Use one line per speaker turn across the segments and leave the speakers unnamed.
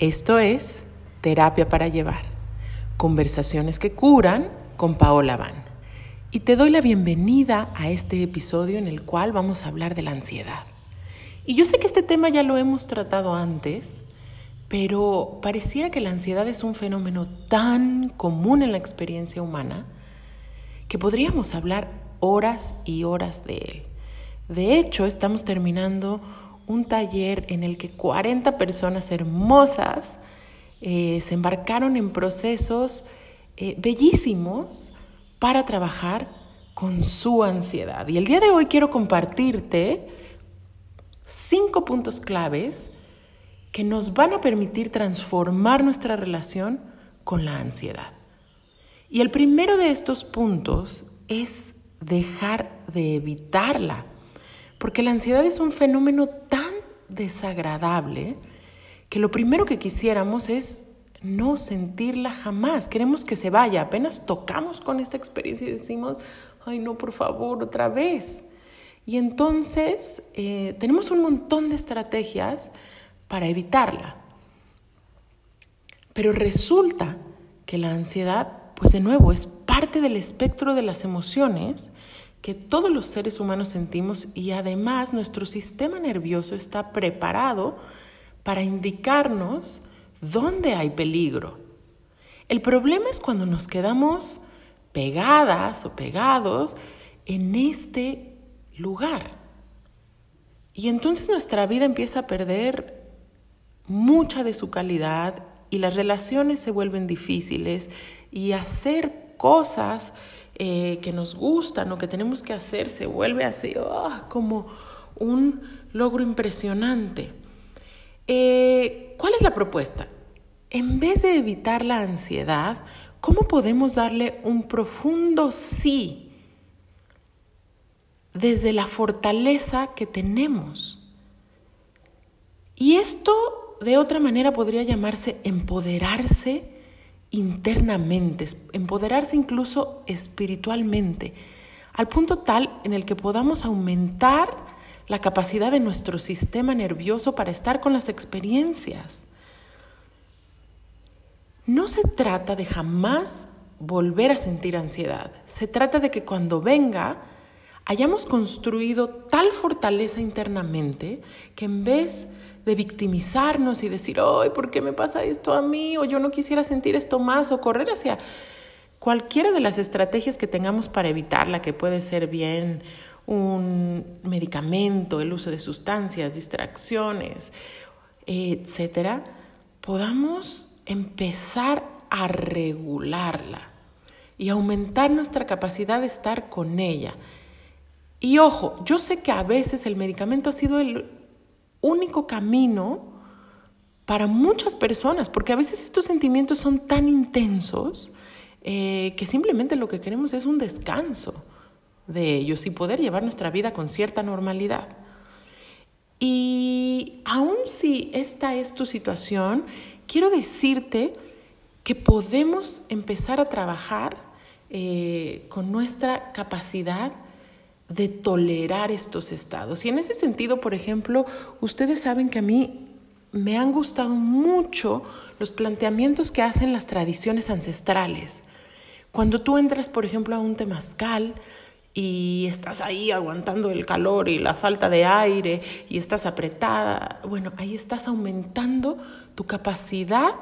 Esto es Terapia para Llevar. Conversaciones que curan con Paola Van. Y te doy la bienvenida a este episodio en el cual vamos a hablar de la ansiedad. Y yo sé que este tema ya lo hemos tratado antes, pero pareciera que la ansiedad es un fenómeno tan común en la experiencia humana que podríamos hablar horas y horas de él. De hecho, estamos terminando un taller en el que 40 personas hermosas eh, se embarcaron en procesos eh, bellísimos para trabajar con su ansiedad. Y el día de hoy quiero compartirte cinco puntos claves que nos van a permitir transformar nuestra relación con la ansiedad. Y el primero de estos puntos es dejar de evitarla. Porque la ansiedad es un fenómeno tan desagradable que lo primero que quisiéramos es no sentirla jamás. Queremos que se vaya. Apenas tocamos con esta experiencia y decimos, ay no, por favor, otra vez. Y entonces eh, tenemos un montón de estrategias para evitarla. Pero resulta que la ansiedad, pues de nuevo, es parte del espectro de las emociones que todos los seres humanos sentimos y además nuestro sistema nervioso está preparado para indicarnos dónde hay peligro. El problema es cuando nos quedamos pegadas o pegados en este lugar. Y entonces nuestra vida empieza a perder mucha de su calidad y las relaciones se vuelven difíciles y hacer cosas eh, que nos gustan o que tenemos que hacer se vuelve así ah, como un logro impresionante. Eh, ¿Cuál es la propuesta? En vez de evitar la ansiedad, ¿cómo podemos darle un profundo sí desde la fortaleza que tenemos? Y esto de otra manera podría llamarse empoderarse internamente, empoderarse incluso espiritualmente, al punto tal en el que podamos aumentar la capacidad de nuestro sistema nervioso para estar con las experiencias. No se trata de jamás volver a sentir ansiedad, se trata de que cuando venga hayamos construido tal fortaleza internamente que en vez de victimizarnos y decir, ay, ¿por qué me pasa esto a mí? O yo no quisiera sentir esto más, o correr hacia cualquiera de las estrategias que tengamos para evitarla, que puede ser bien un medicamento, el uso de sustancias, distracciones, etcétera, podamos empezar a regularla y aumentar nuestra capacidad de estar con ella. Y ojo, yo sé que a veces el medicamento ha sido el único camino para muchas personas, porque a veces estos sentimientos son tan intensos eh, que simplemente lo que queremos es un descanso de ellos y poder llevar nuestra vida con cierta normalidad. Y aun si esta es tu situación, quiero decirte que podemos empezar a trabajar eh, con nuestra capacidad de tolerar estos estados. Y en ese sentido, por ejemplo, ustedes saben que a mí me han gustado mucho los planteamientos que hacen las tradiciones ancestrales. Cuando tú entras, por ejemplo, a un temazcal y estás ahí aguantando el calor y la falta de aire y estás apretada, bueno, ahí estás aumentando tu capacidad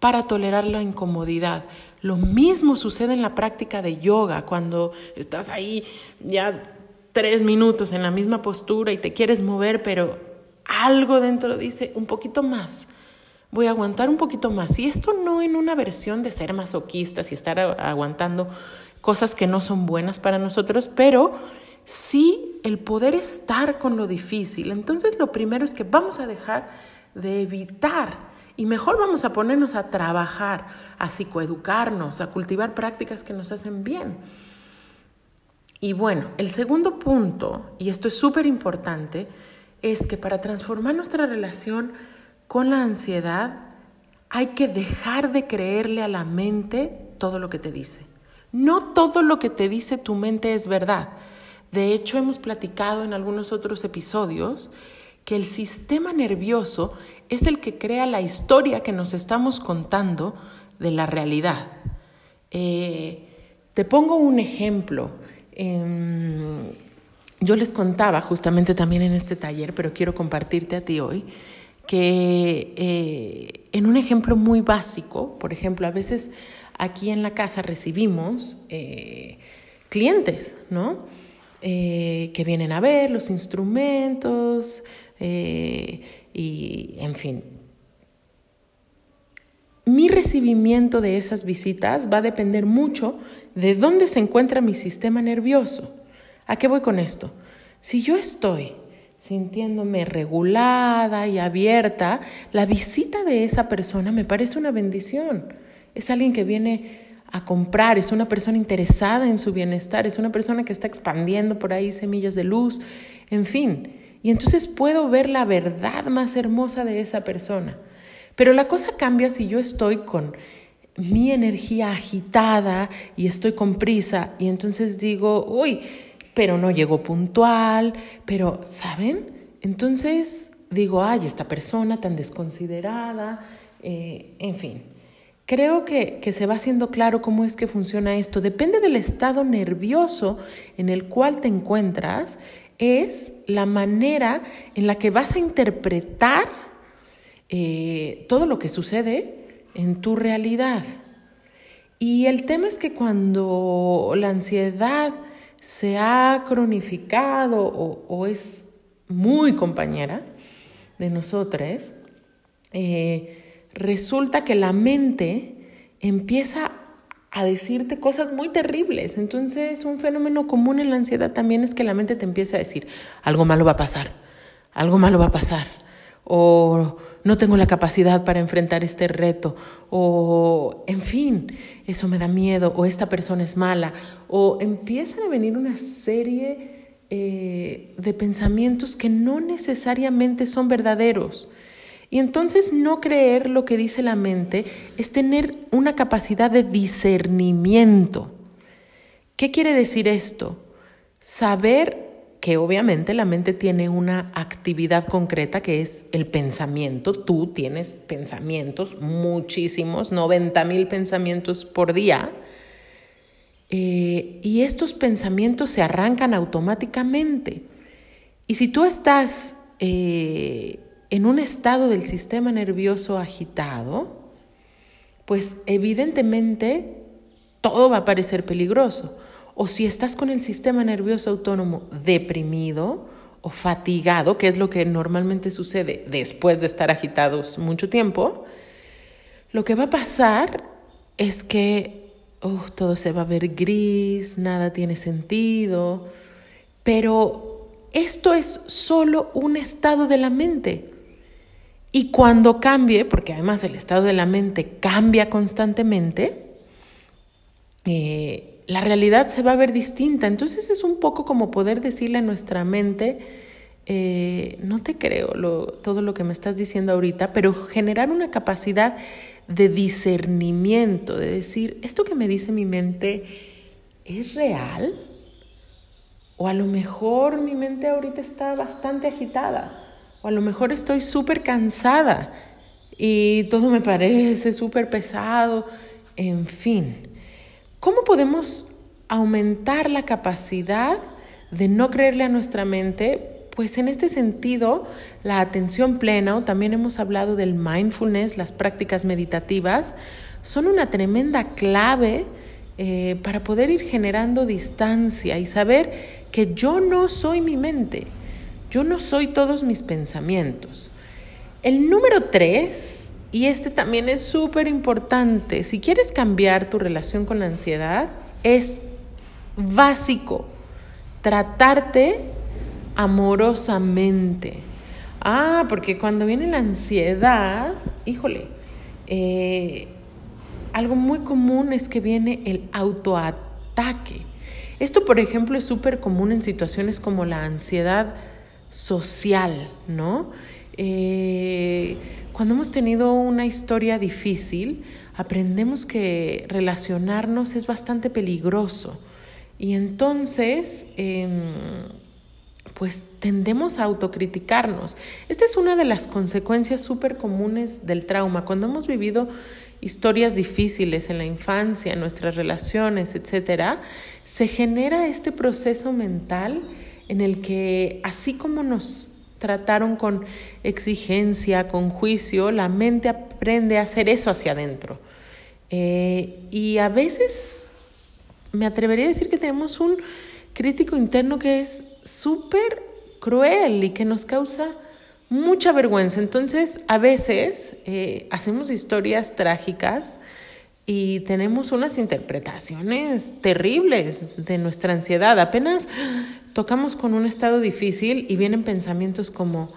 para tolerar la incomodidad. Lo mismo sucede en la práctica de yoga, cuando estás ahí ya tres minutos en la misma postura y te quieres mover, pero algo dentro dice un poquito más. Voy a aguantar un poquito más. Y esto no en una versión de ser masoquistas y estar aguantando cosas que no son buenas para nosotros, pero sí el poder estar con lo difícil. Entonces lo primero es que vamos a dejar de evitar y mejor vamos a ponernos a trabajar, a psicoeducarnos, a cultivar prácticas que nos hacen bien. Y bueno, el segundo punto, y esto es súper importante, es que para transformar nuestra relación con la ansiedad hay que dejar de creerle a la mente todo lo que te dice. No todo lo que te dice tu mente es verdad. De hecho, hemos platicado en algunos otros episodios que el sistema nervioso es el que crea la historia que nos estamos contando de la realidad. Eh, te pongo un ejemplo. Em, yo les contaba justamente también en este taller, pero quiero compartirte a ti hoy, que eh, en un ejemplo muy básico, por ejemplo, a veces aquí en la casa recibimos eh, clientes, ¿no? que vienen a ver los instrumentos y, en fin, mi recibimiento de esas visitas va a depender mucho de dónde se encuentra mi sistema nervioso. ¿A qué voy con esto? Si yo estoy sintiéndome regulada y abierta, la visita de esa persona me parece una bendición. Es alguien que viene a comprar, es una persona interesada en su bienestar, es una persona que está expandiendo por ahí semillas de luz, en fin. Y entonces puedo ver la verdad más hermosa de esa persona. Pero la cosa cambia si yo estoy con mi energía agitada y estoy con prisa y entonces digo, uy, pero no llegó puntual, pero, ¿saben? Entonces digo, ay, esta persona tan desconsiderada, eh, en fin. Creo que, que, se va haciendo claro cómo es que funciona esto. Depende del estado nervioso en el cual te encuentras, es la manera en la que vas a interpretar eh, todo lo que sucede en tu realidad. Y el tema es que cuando la ansiedad se ha cronificado o, es muy compañera de nosotros, eh, resulta que la mente empieza a decirte cosas muy terribles. Entonces, un fenómeno común en la ansiedad también es que la mente te empieza a decir, algo malo va a pasar, algo malo va a pasar, o no tengo la capacidad para enfrentar este reto, o en fin, eso me da miedo, o esta persona es mala, o empiezan a venir una serie eh, de pensamientos que no necesariamente son verdaderos. Y entonces no creer lo que dice la mente es tener una capacidad de discernimiento. ¿Qué quiere decir esto? Saber que obviamente la mente tiene una actividad concreta que es el pensamiento. Tú tienes pensamientos, muchísimos, 90 mil pensamientos por día. Eh, y estos pensamientos se arrancan automáticamente. Y si tú estás eh, en un estado del sistema nervioso agitado, pues evidentemente todo va a parecer peligroso o si estás con el sistema nervioso autónomo deprimido o fatigado, que es lo que normalmente sucede después de estar agitados mucho tiempo, lo que va a pasar es que oh, todo se va a ver gris, nada tiene sentido, pero esto es solo un estado de la mente. Y cuando cambie, porque además el estado de la mente cambia constantemente, eh, la realidad se va a ver distinta. Entonces es un poco como poder decirle a nuestra mente, eh, no te creo todo lo que me estás diciendo ahorita, pero generar una capacidad de discernimiento, de decir, esto que me dice mi mente es real, o a lo mejor mi mente ahorita está bastante agitada, o a lo mejor estoy súper cansada y todo me parece súper pesado, en fin. ¿Cómo podemos aumentar la capacidad de no creerle a nuestra mente? Pues en este sentido, la atención plena, o también hemos hablado del mindfulness, las prácticas meditativas, son una tremenda clave eh, para poder ir generando distancia y saber que yo no soy mi mente, yo no soy todos mis pensamientos. El número tres y este también es súper importante. Si quieres cambiar tu relación con la ansiedad, es básico tratarte amorosamente. Ah, porque cuando viene la ansiedad, híjole, eh, algo muy común es que viene el autoataque. Esto, por ejemplo, es súper común en situaciones como la ansiedad social, ¿no? Eh, cuando hemos tenido una historia difícil, aprendemos que relacionarnos es bastante peligroso. Y entonces, em, pues tendemos a autocriticarnos. Esta es una de las consecuencias súper comunes del trauma. Cuando hemos vivido historias difíciles en la infancia, en nuestras relaciones, etcétera, se genera este proceso mental en el que así como nos trataron con exigencia, con juicio, la mente aprende a hacer eso hacia adentro. Eh, y a veces me atrevería a decir que tenemos un crítico interno que es súper cruel y que nos causa mucha vergüenza. Entonces, a veces eh, hacemos historias trágicas y tenemos unas interpretaciones terribles de nuestra ansiedad. Apenas tocamos con un estado difícil y vienen pensamientos como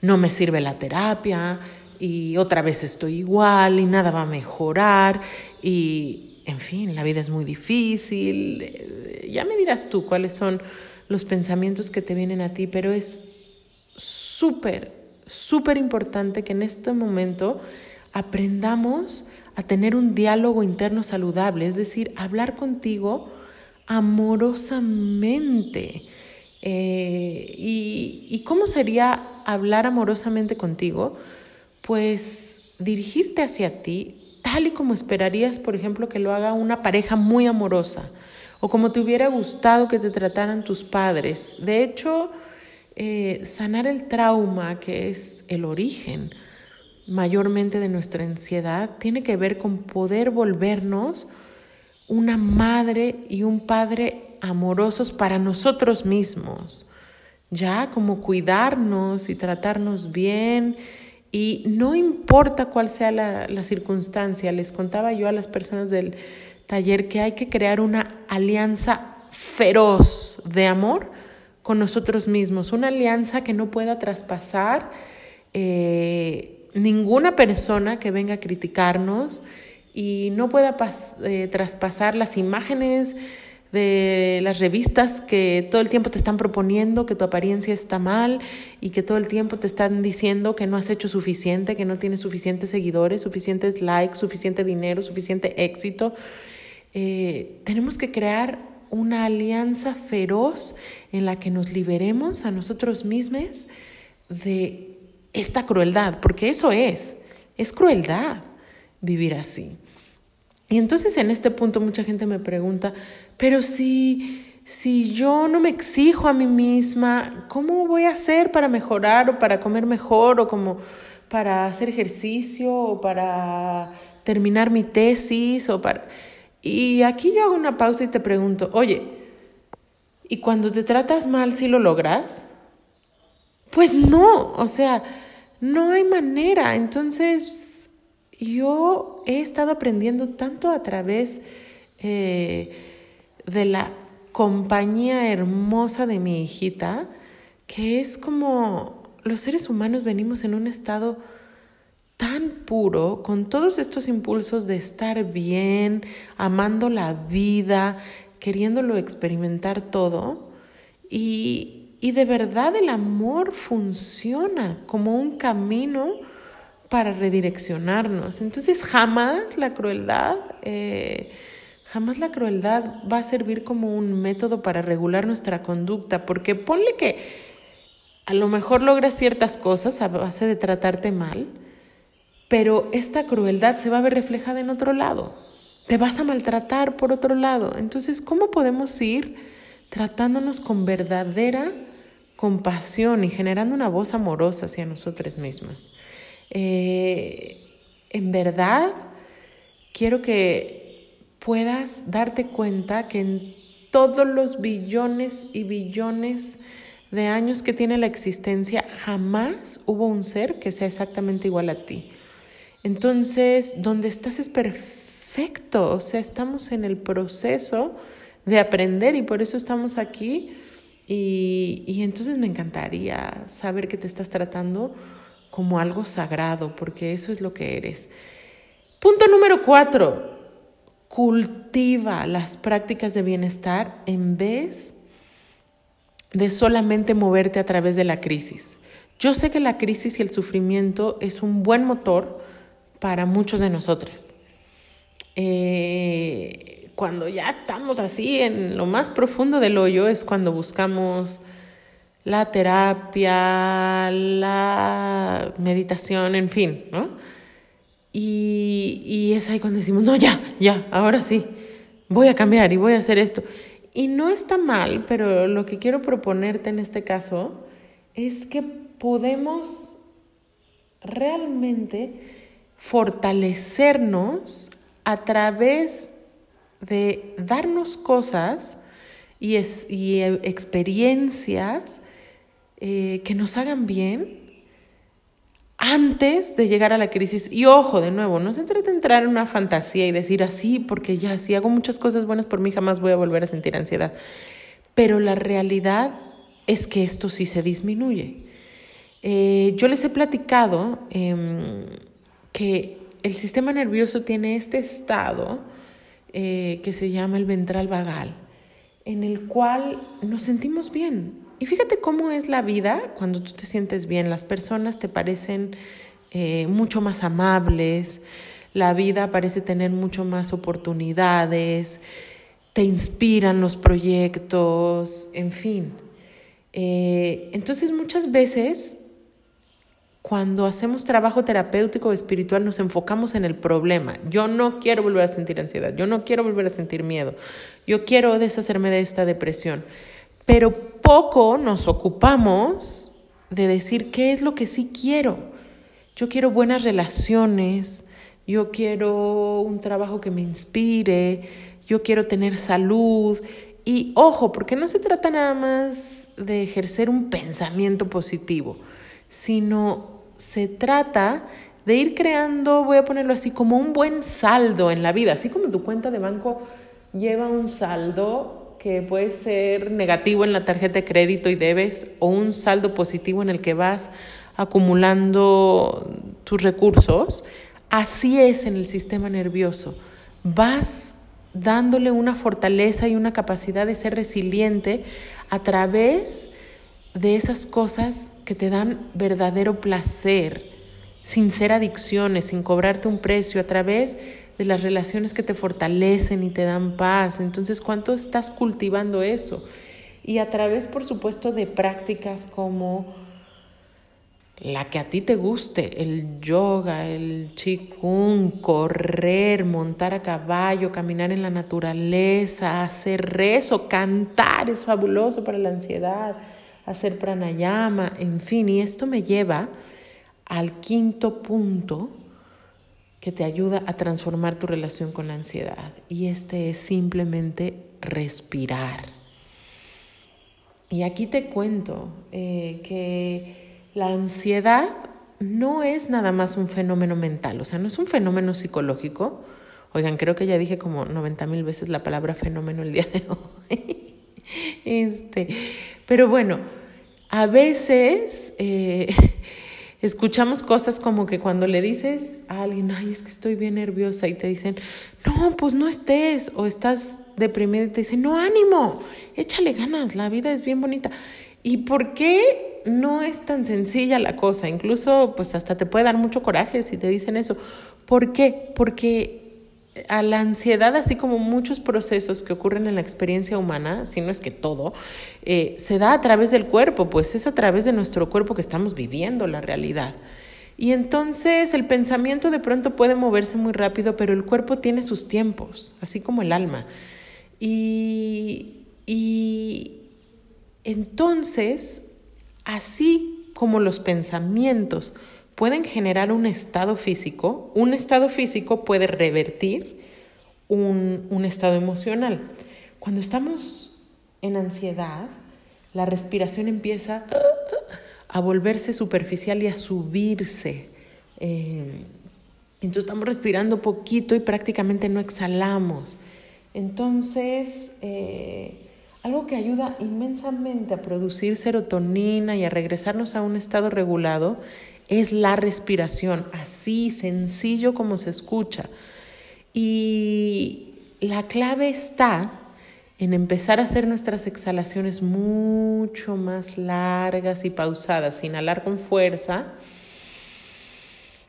no me sirve la terapia y otra vez estoy igual y nada va a mejorar y en fin, la vida es muy difícil. Eh, ya me dirás tú cuáles son los pensamientos que te vienen a ti, pero es súper, súper importante que en este momento aprendamos a tener un diálogo interno saludable, es decir, hablar contigo amorosamente. Eh, y, ¿Y cómo sería hablar amorosamente contigo? Pues dirigirte hacia ti tal y como esperarías, por ejemplo, que lo haga una pareja muy amorosa o como te hubiera gustado que te trataran tus padres. De hecho, eh, sanar el trauma, que es el origen mayormente de nuestra ansiedad, tiene que ver con poder volvernos una madre y un padre amorosos para nosotros mismos, ya como cuidarnos y tratarnos bien. Y no importa cuál sea la, la circunstancia, les contaba yo a las personas del taller que hay que crear una alianza feroz de amor con nosotros mismos, una alianza que no pueda traspasar eh, ninguna persona que venga a criticarnos y no pueda eh, traspasar las imágenes de las revistas que todo el tiempo te están proponiendo que tu apariencia está mal y que todo el tiempo te están diciendo que no has hecho suficiente, que no tienes suficientes seguidores, suficientes likes, suficiente dinero, suficiente éxito. Eh, tenemos que crear una alianza feroz en la que nos liberemos a nosotros mismos de esta crueldad, porque eso es, es crueldad vivir así. Y entonces en este punto mucha gente me pregunta, pero si, si yo no me exijo a mí misma, ¿cómo voy a hacer para mejorar o para comer mejor o como para hacer ejercicio o para terminar mi tesis o para... Y aquí yo hago una pausa y te pregunto, oye, ¿y cuando te tratas mal si lo logras? Pues no, o sea, no hay manera. Entonces, yo he estado aprendiendo tanto a través eh, de la compañía hermosa de mi hijita, que es como los seres humanos venimos en un estado tan puro, con todos estos impulsos de estar bien, amando la vida, queriéndolo experimentar todo. Y, y de verdad el amor funciona como un camino para redireccionarnos. Entonces jamás la crueldad, eh, jamás la crueldad va a servir como un método para regular nuestra conducta, porque ponle que a lo mejor logras ciertas cosas a base de tratarte mal, pero esta crueldad se va a ver reflejada en otro lado. Te vas a maltratar por otro lado. Entonces, ¿cómo podemos ir tratándonos con verdadera compasión y generando una voz amorosa hacia nosotros mismos? Eh, en verdad, quiero que puedas darte cuenta que en todos los billones y billones de años que tiene la existencia, jamás hubo un ser que sea exactamente igual a ti. Entonces, donde estás es perfecto, o sea, estamos en el proceso de aprender y por eso estamos aquí. Y, y entonces me encantaría saber que te estás tratando como algo sagrado, porque eso es lo que eres. Punto número cuatro, cultiva las prácticas de bienestar en vez de solamente moverte a través de la crisis. Yo sé que la crisis y el sufrimiento es un buen motor para muchos de nosotros. Eh, cuando ya estamos así en lo más profundo del hoyo es cuando buscamos la terapia, la meditación, en fin, ¿no? Y, y es ahí cuando decimos, no, ya, ya, ahora sí, voy a cambiar y voy a hacer esto. Y no está mal, pero lo que quiero proponerte en este caso es que podemos realmente fortalecernos a través de darnos cosas y, y experiencias eh, que nos hagan bien antes de llegar a la crisis. Y ojo, de nuevo, no se trata de entrar en una fantasía y decir así, porque ya si hago muchas cosas buenas por mí, jamás voy a volver a sentir ansiedad. Pero la realidad es que esto sí se disminuye. Eh, yo les he platicado em, que el sistema nervioso tiene este estado eh, que se llama el ventral vagal, en el cual nos sentimos bien. Y fíjate cómo es la vida cuando tú te sientes bien. Las personas te parecen eh, mucho más amables, la vida parece tener mucho más oportunidades, te inspiran los proyectos, en fin. Eh, entonces muchas veces cuando hacemos trabajo terapéutico o espiritual nos enfocamos en el problema. Yo no quiero volver a sentir ansiedad, yo no quiero volver a sentir miedo, yo quiero deshacerme de esta depresión. Pero poco nos ocupamos de decir qué es lo que sí quiero. Yo quiero buenas relaciones, yo quiero un trabajo que me inspire, yo quiero tener salud. Y ojo, porque no se trata nada más de ejercer un pensamiento positivo, sino se trata de ir creando, voy a ponerlo así, como un buen saldo en la vida, así como tu cuenta de banco lleva un saldo que puede ser negativo en la tarjeta de crédito y debes o un saldo positivo en el que vas acumulando tus recursos, así es en el sistema nervioso. Vas dándole una fortaleza y una capacidad de ser resiliente a través de esas cosas que te dan verdadero placer, sin ser adicciones, sin cobrarte un precio, a través de las relaciones que te fortalecen y te dan paz. Entonces, ¿cuánto estás cultivando eso? Y a través, por supuesto, de prácticas como la que a ti te guste, el yoga, el chikung, correr, montar a caballo, caminar en la naturaleza, hacer rezo, cantar es fabuloso para la ansiedad hacer pranayama, en fin, y esto me lleva al quinto punto que te ayuda a transformar tu relación con la ansiedad, y este es simplemente respirar. Y aquí te cuento eh, que la ansiedad no es nada más un fenómeno mental, o sea, no es un fenómeno psicológico. Oigan, creo que ya dije como 90 mil veces la palabra fenómeno el día de hoy. este, pero bueno, a veces eh, escuchamos cosas como que cuando le dices a alguien, ay, es que estoy bien nerviosa y te dicen, no, pues no estés, o estás deprimido y te dicen, no, ánimo, échale ganas, la vida es bien bonita. ¿Y por qué no es tan sencilla la cosa? Incluso, pues hasta te puede dar mucho coraje si te dicen eso. ¿Por qué? Porque a la ansiedad, así como muchos procesos que ocurren en la experiencia humana, si no es que todo, eh, se da a través del cuerpo, pues es a través de nuestro cuerpo que estamos viviendo la realidad. Y entonces el pensamiento de pronto puede moverse muy rápido, pero el cuerpo tiene sus tiempos, así como el alma. Y, y entonces, así como los pensamientos pueden generar un estado físico, un estado físico puede revertir un, un estado emocional. Cuando estamos en ansiedad, la respiración empieza a volverse superficial y a subirse. Eh, entonces estamos respirando poquito y prácticamente no exhalamos. Entonces, eh, algo que ayuda inmensamente a producir serotonina y a regresarnos a un estado regulado es la respiración, así sencillo como se escucha. Y la clave está en empezar a hacer nuestras exhalaciones mucho más largas y pausadas, inhalar con fuerza,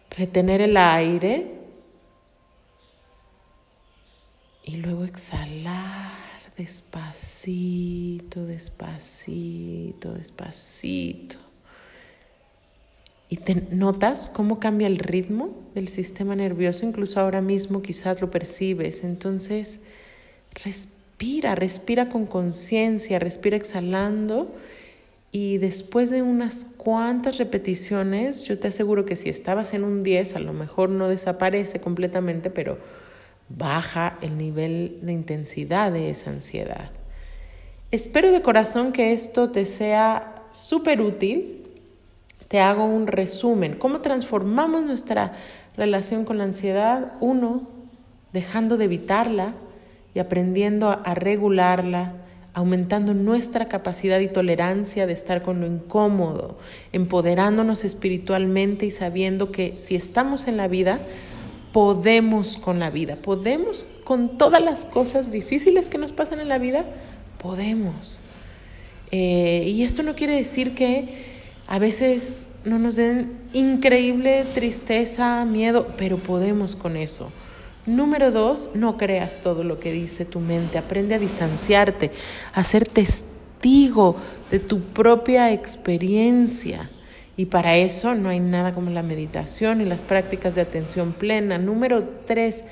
retener el aire y luego exhalar despacito, despacito, despacito. Y te notas cómo cambia el ritmo del sistema nervioso, incluso ahora mismo quizás lo percibes. Entonces, respira, respira con conciencia, respira exhalando y después de unas cuantas repeticiones, yo te aseguro que si estabas en un 10, a lo mejor no desaparece completamente, pero baja el nivel de intensidad de esa ansiedad. Espero de corazón que esto te sea súper útil. Te hago un resumen. ¿Cómo transformamos nuestra relación con la ansiedad? Uno, dejando de evitarla y aprendiendo a regularla, aumentando nuestra capacidad y tolerancia de estar con lo incómodo, empoderándonos espiritualmente y sabiendo que si estamos en la vida, podemos con la vida, podemos con todas las cosas difíciles que nos pasan en la vida, podemos. Eh, y esto no quiere decir que a veces no nos den increíble tristeza, miedo, pero podemos con eso. Número dos, no creas todo lo que dice tu mente, aprende a distanciarte, a ser testigo de tu propia experiencia. Y para eso no hay nada como la meditación y las prácticas de atención plena. Número tres,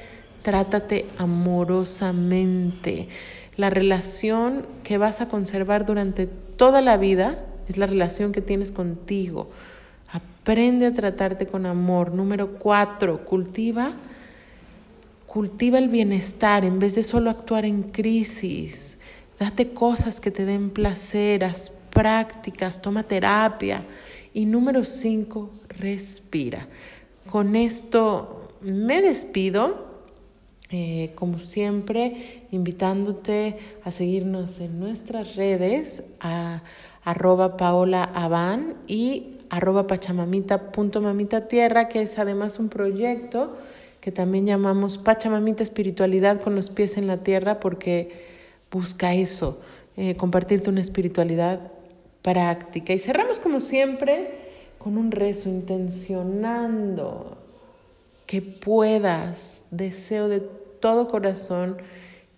trátate amorosamente. La relación que vas a conservar durante toda la vida es la relación que tienes contigo. Aprende a tratarte con amor. Número cuatro, cultiva, cultiva el bienestar en vez de solo actuar en crisis. Date cosas que te den placer, haz prácticas, toma terapia. Y número cinco, respira. Con esto me despido. Eh, como siempre, invitándote a seguirnos en nuestras redes, a arroba paola y arroba pachamamita.mamita tierra, que es además un proyecto que también llamamos Pachamamita Espiritualidad con los pies en la tierra, porque busca eso, eh, compartirte una espiritualidad práctica. Y cerramos como siempre con un rezo intencionando que puedas, deseo de todo corazón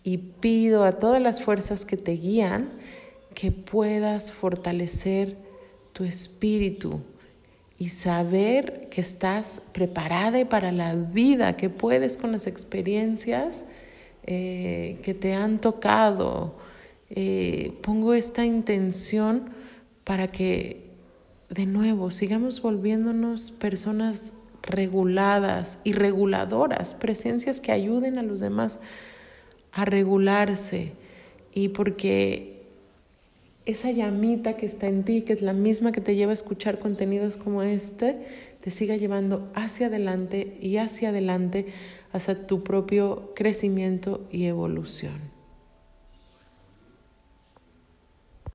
y pido a todas las fuerzas que te guían que puedas fortalecer tu espíritu y saber que estás preparada para la vida, que puedes con las experiencias eh, que te han tocado. Eh, pongo esta intención para que de nuevo sigamos volviéndonos personas reguladas y reguladoras, presencias que ayuden a los demás a regularse y porque esa llamita que está en ti, que es la misma que te lleva a escuchar contenidos como este, te siga llevando hacia adelante y hacia adelante hasta tu propio crecimiento y evolución.